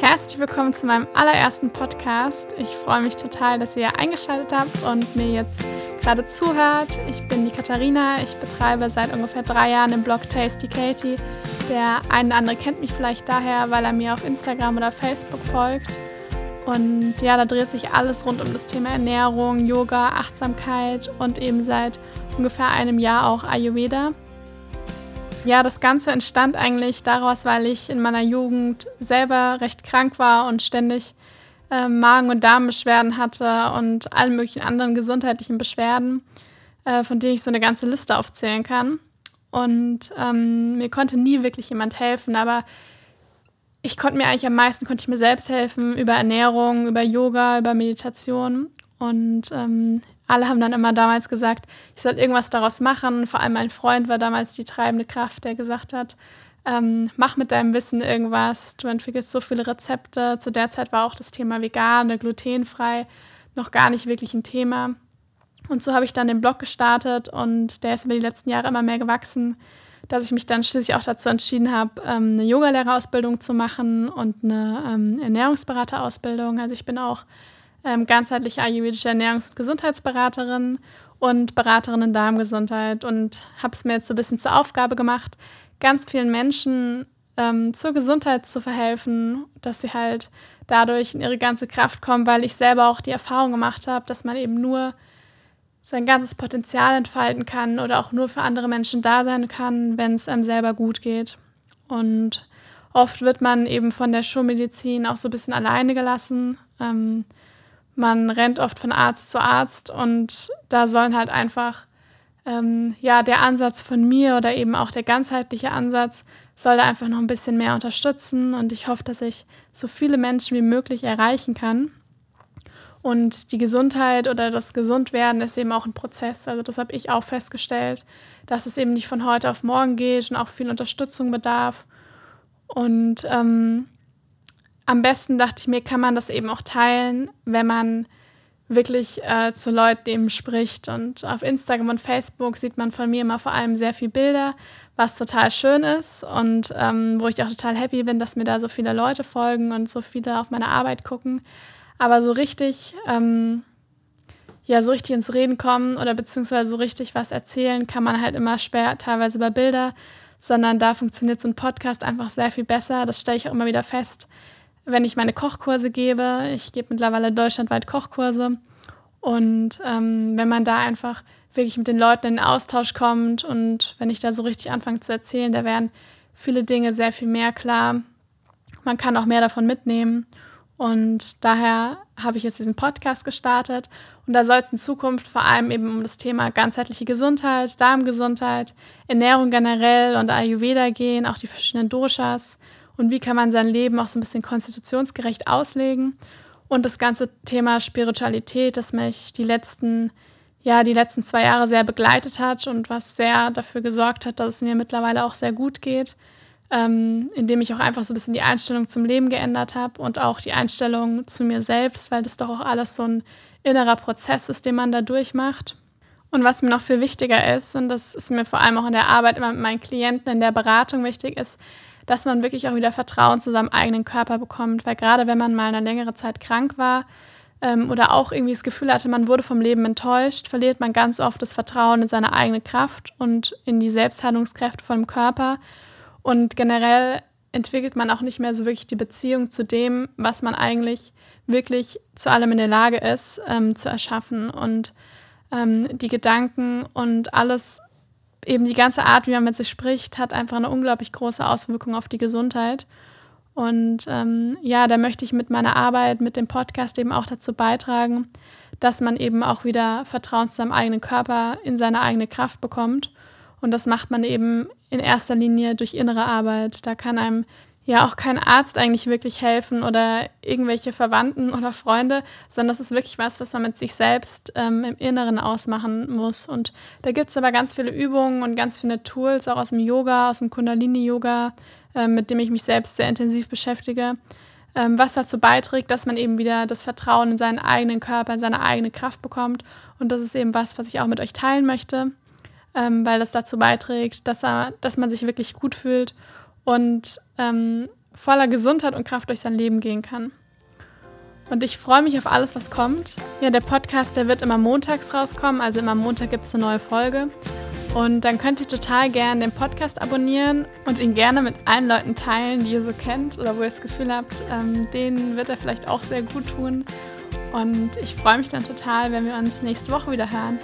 Herzlich willkommen zu meinem allerersten Podcast. Ich freue mich total, dass ihr eingeschaltet habt und mir jetzt gerade zuhört. Ich bin die Katharina. Ich betreibe seit ungefähr drei Jahren den Blog Tasty Katie. Der eine oder andere kennt mich vielleicht daher, weil er mir auf Instagram oder Facebook folgt. Und ja, da dreht sich alles rund um das Thema Ernährung, Yoga, Achtsamkeit und eben seit ungefähr einem Jahr auch Ayurveda. Ja, das Ganze entstand eigentlich daraus, weil ich in meiner Jugend selber recht krank war und ständig äh, Magen- und Darmbeschwerden hatte und alle möglichen anderen gesundheitlichen Beschwerden, äh, von denen ich so eine ganze Liste aufzählen kann. Und ähm, mir konnte nie wirklich jemand helfen, aber ich konnte mir eigentlich am meisten konnte ich mir selbst helfen über Ernährung, über Yoga, über Meditation. Und ähm, alle haben dann immer damals gesagt, ich soll irgendwas daraus machen. Vor allem mein Freund war damals die treibende Kraft, der gesagt hat, ähm, mach mit deinem Wissen irgendwas. Du entwickelst so viele Rezepte. Zu der Zeit war auch das Thema vegan glutenfrei noch gar nicht wirklich ein Thema. Und so habe ich dann den Blog gestartet und der ist über die letzten Jahre immer mehr gewachsen dass ich mich dann schließlich auch dazu entschieden habe, ähm, eine Yogalehrerausbildung zu machen und eine ähm, Ernährungsberaterausbildung. Also ich bin auch ähm, ganzheitliche ayurvedische Ernährungs- und Gesundheitsberaterin und Beraterin in Darmgesundheit und habe es mir jetzt so ein bisschen zur Aufgabe gemacht, ganz vielen Menschen ähm, zur Gesundheit zu verhelfen, dass sie halt dadurch in ihre ganze Kraft kommen, weil ich selber auch die Erfahrung gemacht habe, dass man eben nur sein ganzes Potenzial entfalten kann oder auch nur für andere Menschen da sein kann, wenn es einem selber gut geht. Und oft wird man eben von der Schulmedizin auch so ein bisschen alleine gelassen. Ähm, man rennt oft von Arzt zu Arzt und da sollen halt einfach, ähm, ja, der Ansatz von mir oder eben auch der ganzheitliche Ansatz soll da einfach noch ein bisschen mehr unterstützen und ich hoffe, dass ich so viele Menschen wie möglich erreichen kann. Und die Gesundheit oder das Gesundwerden ist eben auch ein Prozess. Also das habe ich auch festgestellt, dass es eben nicht von heute auf morgen geht und auch viel Unterstützung bedarf. Und ähm, am besten dachte ich mir, kann man das eben auch teilen, wenn man wirklich äh, zu Leuten eben spricht. Und auf Instagram und Facebook sieht man von mir immer vor allem sehr viele Bilder, was total schön ist und ähm, wo ich auch total happy bin, dass mir da so viele Leute folgen und so viele auf meine Arbeit gucken. Aber so richtig, ähm, ja, so richtig ins Reden kommen oder beziehungsweise so richtig was erzählen, kann man halt immer schwer, teilweise über Bilder, sondern da funktioniert so ein Podcast einfach sehr viel besser. Das stelle ich auch immer wieder fest, wenn ich meine Kochkurse gebe. Ich gebe mittlerweile deutschlandweit Kochkurse. Und ähm, wenn man da einfach wirklich mit den Leuten in den Austausch kommt und wenn ich da so richtig anfange zu erzählen, da werden viele Dinge sehr viel mehr klar. Man kann auch mehr davon mitnehmen. Und daher habe ich jetzt diesen Podcast gestartet. Und da soll es in Zukunft vor allem eben um das Thema ganzheitliche Gesundheit, Darmgesundheit, Ernährung generell und Ayurveda gehen, auch die verschiedenen Doshas und wie kann man sein Leben auch so ein bisschen konstitutionsgerecht auslegen. Und das ganze Thema Spiritualität, das mich die letzten, ja, die letzten zwei Jahre sehr begleitet hat und was sehr dafür gesorgt hat, dass es mir mittlerweile auch sehr gut geht ähm, indem ich auch einfach so ein bisschen die Einstellung zum Leben geändert habe und auch die Einstellung zu mir selbst, weil das doch auch alles so ein innerer Prozess ist, den man da durchmacht. Und was mir noch viel wichtiger ist, und das ist mir vor allem auch in der Arbeit immer mit meinen Klienten, in der Beratung wichtig ist, dass man wirklich auch wieder Vertrauen zu seinem eigenen Körper bekommt. Weil gerade wenn man mal eine längere Zeit krank war ähm, oder auch irgendwie das Gefühl hatte, man wurde vom Leben enttäuscht, verliert man ganz oft das Vertrauen in seine eigene Kraft und in die Selbstheilungskräfte vom Körper und generell entwickelt man auch nicht mehr so wirklich die Beziehung zu dem, was man eigentlich wirklich zu allem in der Lage ist, ähm, zu erschaffen. Und ähm, die Gedanken und alles, eben die ganze Art, wie man mit sich spricht, hat einfach eine unglaublich große Auswirkung auf die Gesundheit. Und ähm, ja, da möchte ich mit meiner Arbeit, mit dem Podcast eben auch dazu beitragen, dass man eben auch wieder Vertrauen zu seinem eigenen Körper, in seine eigene Kraft bekommt und das macht man eben in erster Linie durch innere Arbeit. Da kann einem ja auch kein Arzt eigentlich wirklich helfen oder irgendwelche Verwandten oder Freunde, sondern das ist wirklich was, was man mit sich selbst ähm, im Inneren ausmachen muss. Und da gibt es aber ganz viele Übungen und ganz viele Tools, auch aus dem Yoga, aus dem Kundalini-Yoga, äh, mit dem ich mich selbst sehr intensiv beschäftige, ähm, was dazu beiträgt, dass man eben wieder das Vertrauen in seinen eigenen Körper, in seine eigene Kraft bekommt. Und das ist eben was, was ich auch mit euch teilen möchte ähm, weil das dazu beiträgt, dass, er, dass man sich wirklich gut fühlt und ähm, voller Gesundheit und Kraft durch sein Leben gehen kann. Und ich freue mich auf alles, was kommt. Ja, der Podcast, der wird immer montags rauskommen, also immer Montag gibt es eine neue Folge. Und dann könnt ihr total gerne den Podcast abonnieren und ihn gerne mit allen Leuten teilen, die ihr so kennt oder wo ihr das Gefühl habt, ähm, denen wird er vielleicht auch sehr gut tun. Und ich freue mich dann total, wenn wir uns nächste Woche wieder hören.